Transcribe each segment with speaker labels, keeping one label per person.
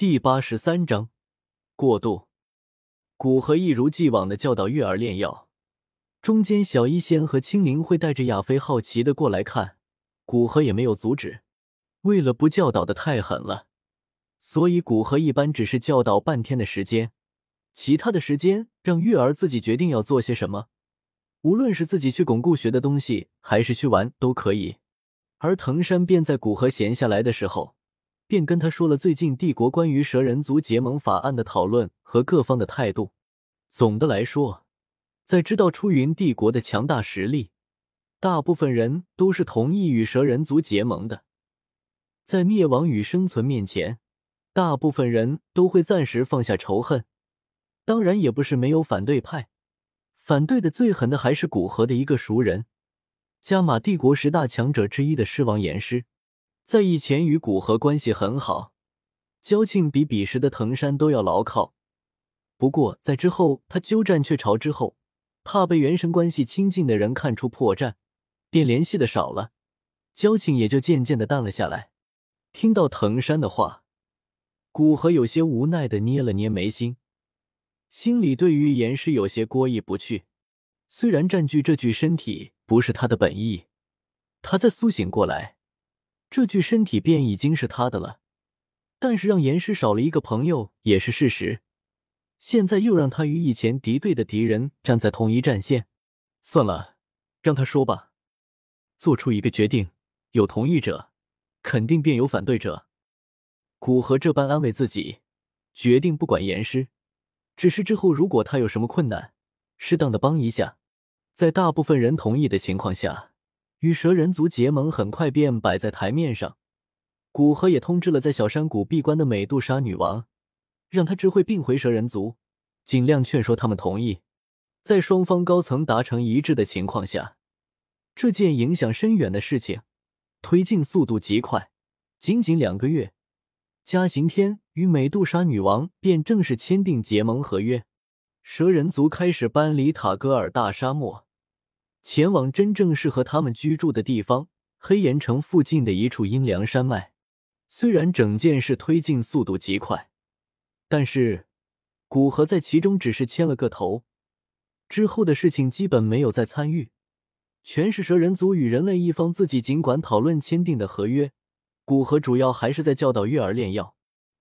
Speaker 1: 第八十三章过渡。古河一如既往的教导月儿炼药，中间小医仙和青灵会带着亚飞好奇的过来看，古河也没有阻止。为了不教导的太狠了，所以古河一般只是教导半天的时间，其他的时间让月儿自己决定要做些什么，无论是自己去巩固学的东西，还是去玩都可以。而藤山便在古河闲下来的时候。便跟他说了最近帝国关于蛇人族结盟法案的讨论和各方的态度。总的来说，在知道出云帝国的强大实力，大部分人都是同意与蛇人族结盟的。在灭亡与生存面前，大部分人都会暂时放下仇恨。当然，也不是没有反对派，反对的最狠的还是古河的一个熟人，加玛帝国十大强者之一的狮王炎狮。在以前与古河关系很好，交情比彼时的藤山都要牢靠。不过在之后他鸠占鹊巢之后，怕被原神关系亲近的人看出破绽，便联系的少了，交情也就渐渐的淡了下来。听到藤山的话，古河有些无奈的捏了捏眉心，心里对于严氏有些过意不去。虽然占据这具身体不是他的本意，他在苏醒过来。这具身体便已经是他的了，但是让严师少了一个朋友也是事实。现在又让他与以前敌对的敌人站在同一战线，算了，让他说吧。做出一个决定，有同意者，肯定便有反对者。古河这般安慰自己，决定不管严师，只是之后如果他有什么困难，适当的帮一下。在大部分人同意的情况下。与蛇人族结盟很快便摆在台面上，古河也通知了在小山谷闭关的美杜莎女王，让她知会并回蛇人族，尽量劝说他们同意。在双方高层达成一致的情况下，这件影响深远的事情推进速度极快，仅仅两个月，嘉刑天与美杜莎女王便正式签订结盟合约，蛇人族开始搬离塔戈尔大沙漠。前往真正适合他们居住的地方——黑岩城附近的一处阴凉山脉。虽然整件事推进速度极快，但是古河在其中只是牵了个头，之后的事情基本没有再参与，全是蛇人族与人类一方自己尽管讨论签订的合约。古河主要还是在教导月儿炼药。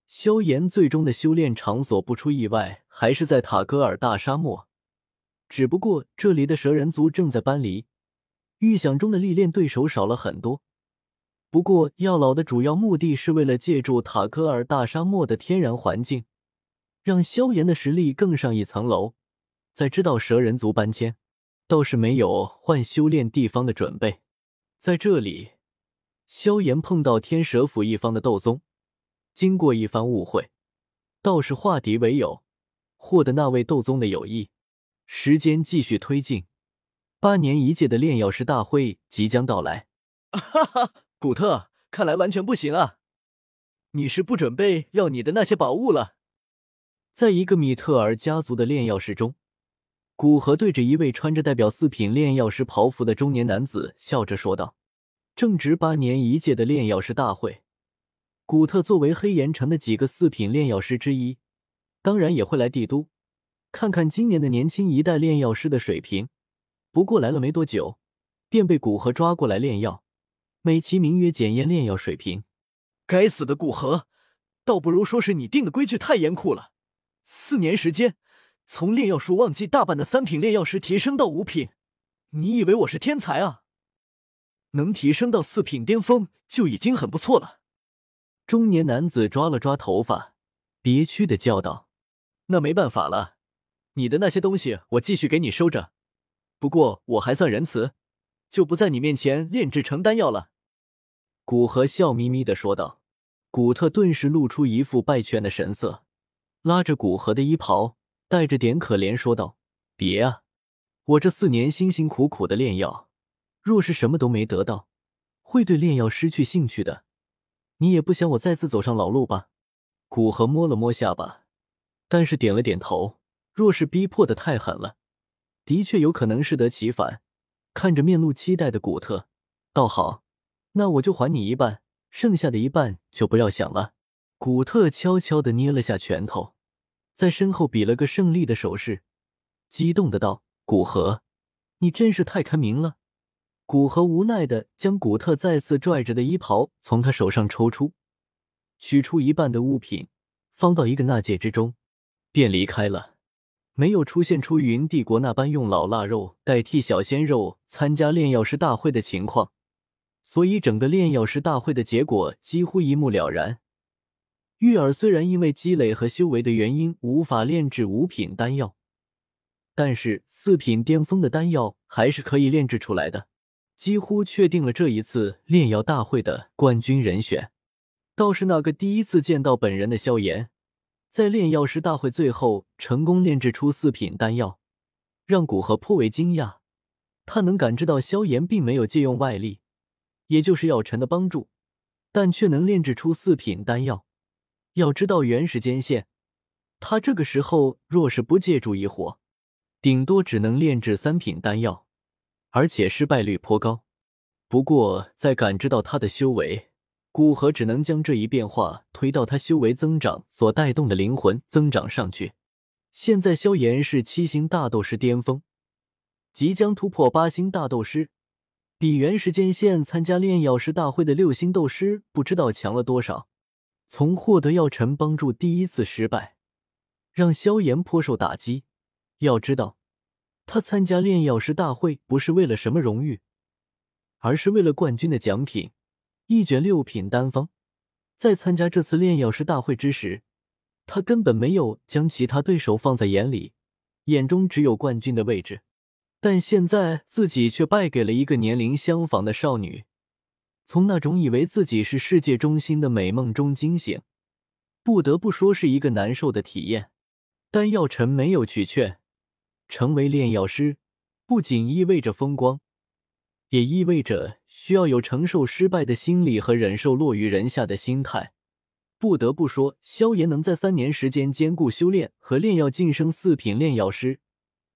Speaker 1: 萧炎最终的修炼场所，不出意外，还是在塔戈尔大沙漠。只不过这里的蛇人族正在搬离，预想中的历练对手少了很多。不过药老的主要目的是为了借助塔戈尔大沙漠的天然环境，让萧炎的实力更上一层楼。在知道蛇人族搬迁，倒是没有换修炼地方的准备。在这里，萧炎碰到天蛇府一方的斗宗，经过一番误会，倒是化敌为友，获得那位斗宗的友谊。时间继续推进，八年一届的炼药师大会即将到来。
Speaker 2: 哈哈，古特，看来完全不行啊！你是不准备要你的那些宝物了？
Speaker 1: 在一个米特尔家族的炼药室中，古河对着一位穿着代表四品炼药师袍服的中年男子笑着说道：“正值八年一届的炼药师大会，古特作为黑岩城的几个四品炼药师之一，当然也会来帝都。”看看今年的年轻一代炼药师的水平，不过来了没多久，便被古河抓过来炼药，美其名曰检验炼药水平。
Speaker 2: 该死的古河，倒不如说是你定的规矩太严酷了。四年时间，从炼药术旺季大半的三品炼药师提升到五品，你以为我是天才啊？能提升到四品巅峰就已经很不错了。
Speaker 1: 中年男子抓了抓头发，憋屈的叫道：“
Speaker 2: 那没办法了。”你的那些东西我继续给你收着，不过我还算仁慈，就不在你面前炼制成丹药了。”
Speaker 1: 古河笑眯眯的说道。古特顿时露出一副拜劝的神色，拉着古河的衣袍，带着点可怜说道：“别啊，我这四年辛辛苦苦的炼药，若是什么都没得到，会对炼药失去兴趣的。你也不想我再次走上老路吧？”古河摸了摸下巴，但是点了点头。若是逼迫的太狠了，的确有可能适得其反。看着面露期待的古特，倒好，那我就还你一半，剩下的一半就不要想了。古特悄悄的捏了下拳头，在身后比了个胜利的手势，激动的道：“古河，你真是太开明了！”古河无奈的将古特再次拽着的衣袍从他手上抽出，取出一半的物品，放到一个纳戒之中，便离开了。没有出现出云帝国那般用老腊肉代替小鲜肉参加炼药师大会的情况，所以整个炼药师大会的结果几乎一目了然。玉儿虽然因为积累和修为的原因无法炼制五品丹药，但是四品巅峰的丹药还是可以炼制出来的。几乎确定了这一次炼药大会的冠军人选，倒是那个第一次见到本人的萧炎，在炼药师大会最后成功炼制出四品丹药，让古河颇为惊讶。他能感知到萧炎并没有借用外力，也就是药尘的帮助，但却能炼制出四品丹药。要知道原时间线，他这个时候若是不借助一火，顶多只能炼制三品丹药。而且失败率颇高，不过在感知到他的修为，古河只能将这一变化推到他修为增长所带动的灵魂增长上去。现在萧炎是七星大斗师巅峰，即将突破八星大斗师，比原时间线参加炼药师大会的六星斗师不知道强了多少。从获得药尘帮助第一次失败，让萧炎颇受打击。要知道。他参加炼药师大会不是为了什么荣誉，而是为了冠军的奖品——一卷六品丹方。在参加这次炼药师大会之时，他根本没有将其他对手放在眼里，眼中只有冠军的位置。但现在自己却败给了一个年龄相仿的少女，从那种以为自己是世界中心的美梦中惊醒，不得不说是一个难受的体验。但药尘没有去劝。成为炼药师，不仅意味着风光，也意味着需要有承受失败的心理和忍受落于人下的心态。不得不说，萧炎能在三年时间兼顾修炼和炼药晋升四品炼药师，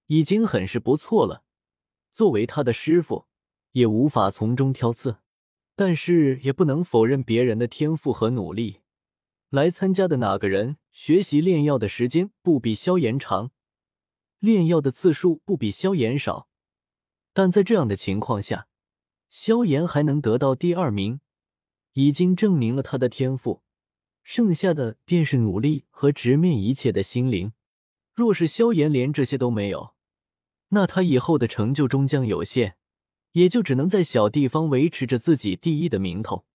Speaker 1: 已经很是不错了。作为他的师傅，也无法从中挑刺，但是也不能否认别人的天赋和努力。来参加的哪个人学习炼药的时间不比萧炎长？炼药的次数不比萧炎少，但在这样的情况下，萧炎还能得到第二名，已经证明了他的天赋。剩下的便是努力和直面一切的心灵。若是萧炎连这些都没有，那他以后的成就终将有限，也就只能在小地方维持着自己第一的名头。